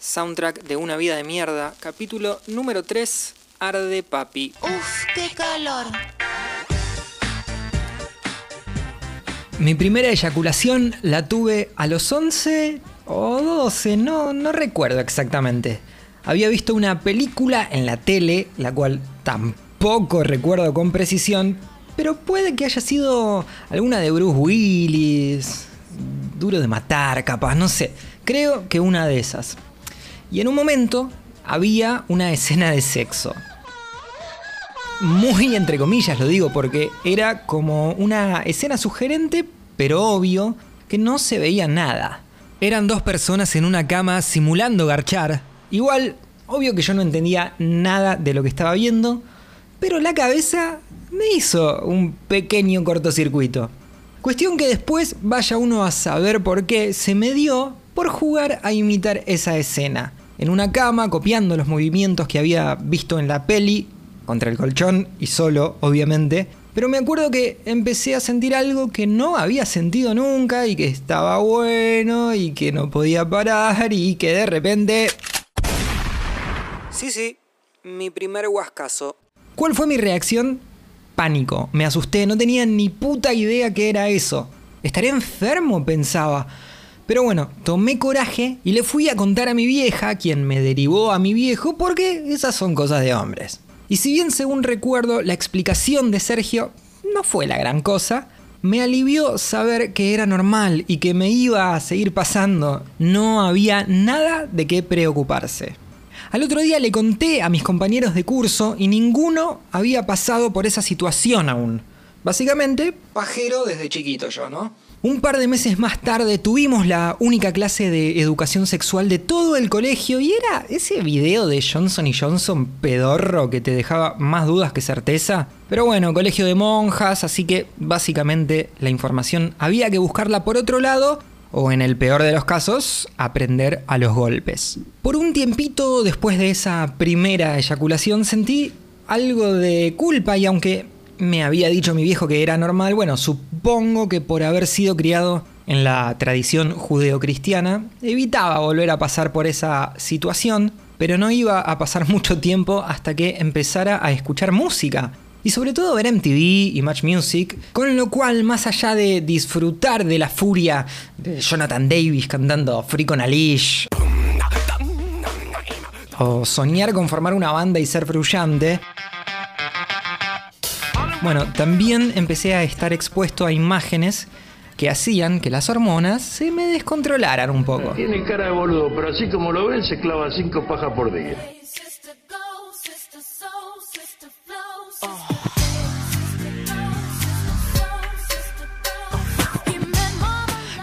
soundtrack de Una vida de mierda, capítulo número 3, Arde Papi. Uf, qué calor. Mi primera eyaculación la tuve a los 11 o 12, no, no recuerdo exactamente. Había visto una película en la tele, la cual tampoco recuerdo con precisión, pero puede que haya sido alguna de Bruce Willis, duro de matar, capaz, no sé. Creo que una de esas. Y en un momento había una escena de sexo. Muy entre comillas lo digo porque era como una escena sugerente, pero obvio, que no se veía nada. Eran dos personas en una cama simulando garchar. Igual, obvio que yo no entendía nada de lo que estaba viendo, pero la cabeza me hizo un pequeño cortocircuito. Cuestión que después vaya uno a saber por qué se me dio por jugar a imitar esa escena. En una cama, copiando los movimientos que había visto en la peli, contra el colchón y solo, obviamente. Pero me acuerdo que empecé a sentir algo que no había sentido nunca y que estaba bueno y que no podía parar y que de repente... Sí, sí, mi primer huascazo. ¿Cuál fue mi reacción? Pánico, me asusté, no tenía ni puta idea qué era eso. ¿Estaré enfermo? pensaba. Pero bueno, tomé coraje y le fui a contar a mi vieja, quien me derivó a mi viejo, porque esas son cosas de hombres. Y si bien según recuerdo la explicación de Sergio no fue la gran cosa, me alivió saber que era normal y que me iba a seguir pasando. No había nada de qué preocuparse. Al otro día le conté a mis compañeros de curso y ninguno había pasado por esa situación aún. Básicamente, pajero desde chiquito yo, ¿no? Un par de meses más tarde tuvimos la única clase de educación sexual de todo el colegio y era ese video de Johnson y Johnson pedorro que te dejaba más dudas que certeza. Pero bueno, colegio de monjas, así que básicamente la información había que buscarla por otro lado o en el peor de los casos, aprender a los golpes. Por un tiempito después de esa primera eyaculación sentí algo de culpa y aunque me había dicho mi viejo que era normal, bueno, supongo que por haber sido criado en la tradición judeocristiana, evitaba volver a pasar por esa situación, pero no iba a pasar mucho tiempo hasta que empezara a escuchar música. Y sobre todo ver MTV y Match Music, con lo cual, más allá de disfrutar de la furia de Jonathan Davis cantando Freak on a Leash, o soñar con formar una banda y ser brillante, bueno, también empecé a estar expuesto a imágenes que hacían que las hormonas se me descontrolaran un poco. Tiene cara de boludo, pero así como lo ven, se clava cinco pajas por día.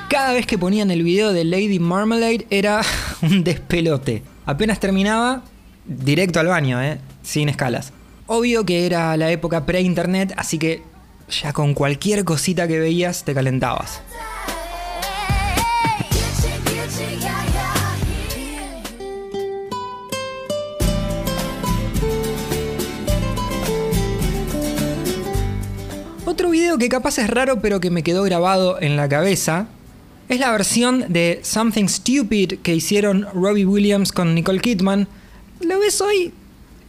Cada vez que ponían el video de Lady Marmalade era un despelote. Apenas terminaba, directo al baño, ¿eh? sin escalas. Obvio que era la época pre-internet, así que ya con cualquier cosita que veías te calentabas. Otro video que capaz es raro pero que me quedó grabado en la cabeza es la versión de Something Stupid que hicieron Robbie Williams con Nicole Kidman. Lo ves hoy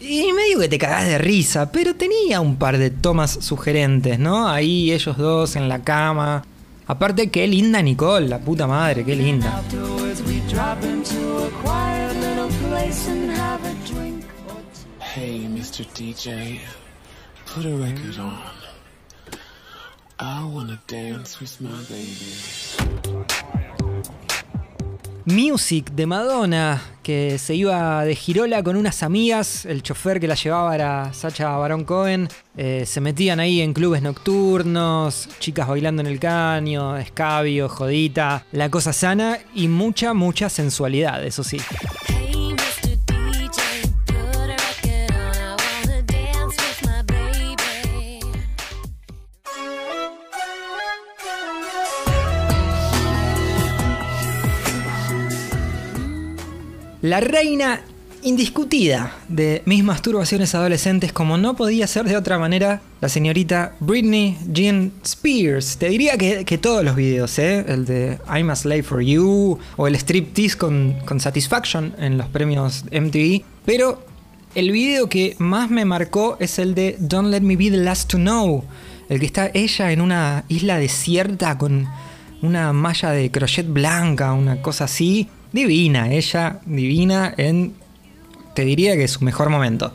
y medio que te cagás de risa, pero tenía un par de tomas sugerentes, ¿no? Ahí ellos dos en la cama. Aparte, qué linda Nicole, la puta madre, qué linda. Hey, Mr. DJ, put a record on. I wanna dance with my baby. Music de Madonna, que se iba de girola con unas amigas, el chofer que la llevaba era Sacha Baron Cohen, eh, se metían ahí en clubes nocturnos, chicas bailando en el caño, escabio, jodita, la cosa sana y mucha, mucha sensualidad, eso sí. La reina indiscutida de mis masturbaciones adolescentes, como no podía ser de otra manera, la señorita Britney Jean Spears. Te diría que, que todos los videos, ¿eh? el de I'm a Slave for You o el striptease con, con Satisfaction en los premios MTV, pero el video que más me marcó es el de Don't Let Me Be the Last to Know, el que está ella en una isla desierta con una malla de crochet blanca, una cosa así. Divina, ella divina en, te diría que es su mejor momento.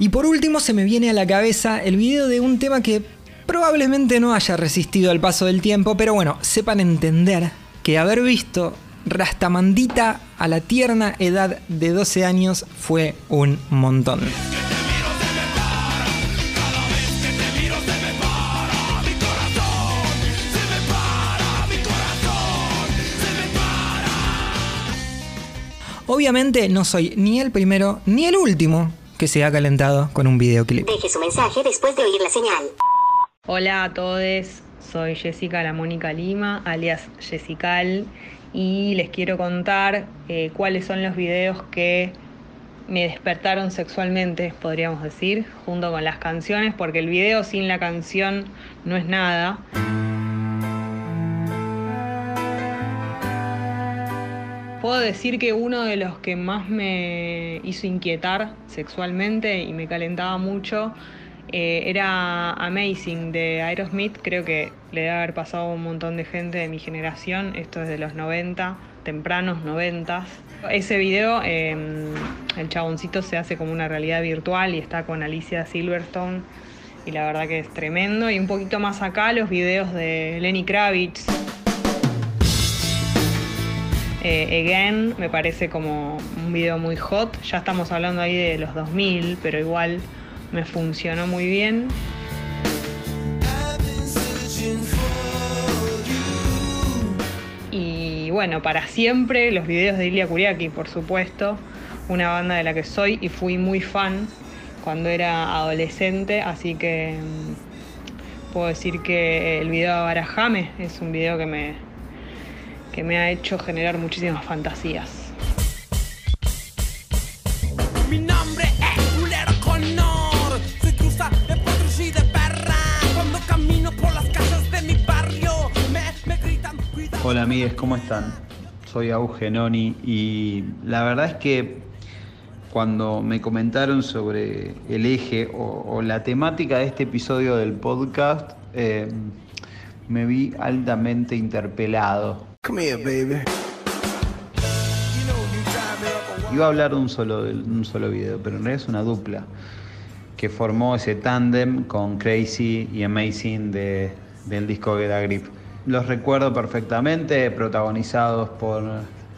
Y por último se me viene a la cabeza el video de un tema que probablemente no haya resistido al paso del tiempo, pero bueno, sepan entender que haber visto Rastamandita a la tierna edad de 12 años fue un montón. Obviamente no soy ni el primero ni el último que se ha calentado con un videoclip. Deje su mensaje después de oír la señal. Hola a todos, soy Jessica La Mónica Lima, alias Jessical, y les quiero contar eh, cuáles son los videos que me despertaron sexualmente, podríamos decir, junto con las canciones, porque el video sin la canción no es nada. Puedo decir que uno de los que más me hizo inquietar sexualmente y me calentaba mucho eh, era Amazing de Aerosmith. Creo que le debe haber pasado a un montón de gente de mi generación. Esto es de los 90, tempranos 90. Ese video, eh, el chaboncito se hace como una realidad virtual y está con Alicia Silverstone. Y la verdad que es tremendo. Y un poquito más acá los videos de Lenny Kravitz. Eh, Again me parece como un video muy hot. Ya estamos hablando ahí de los 2000, pero igual me funcionó muy bien. Y bueno, para siempre los videos de Ilia Kuriaki, por supuesto, una banda de la que soy y fui muy fan cuando era adolescente, así que mm, puedo decir que el video de Barajame es un video que me, que me ha hecho generar muchísimas fantasías. Mi nombre Hola amigues, ¿cómo están? Soy Augenoni y la verdad es que cuando me comentaron sobre el eje o, o la temática de este episodio del podcast, eh, me vi altamente interpelado. Come here, baby. Iba a hablar de un solo, de un solo video, pero en realidad es una dupla que formó ese tándem con Crazy y Amazing de- del disco Get a Grip. Los recuerdo perfectamente, protagonizados por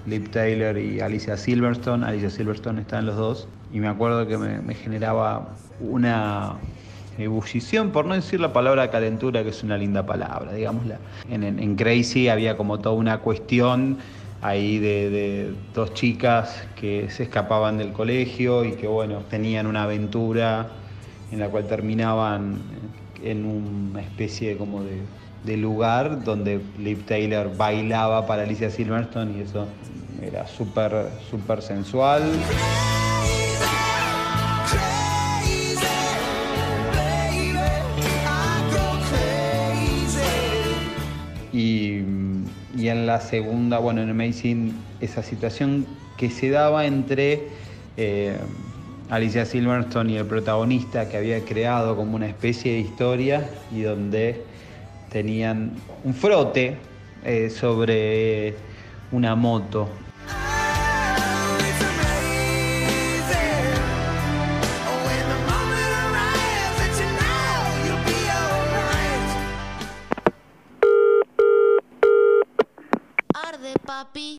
Lip Taylor y Alicia Silverstone. Alicia Silverstone está en los dos. Y me acuerdo que me, generaba una ebullición, por no decir la palabra calentura, que es una linda palabra, digámosla. En Crazy había como toda una cuestión ahí de, de dos chicas que se escapaban del colegio y que bueno, tenían una aventura en la cual terminaban en una especie como de, de lugar donde Liv Taylor bailaba para Alicia Silverstone y eso era súper, súper sensual. Y, y en la segunda, bueno, en Amazing, esa situación que se daba entre eh, Alicia Silverstone y el protagonista que había creado como una especie de historia y donde tenían un frote eh, sobre una moto. Arde, papi.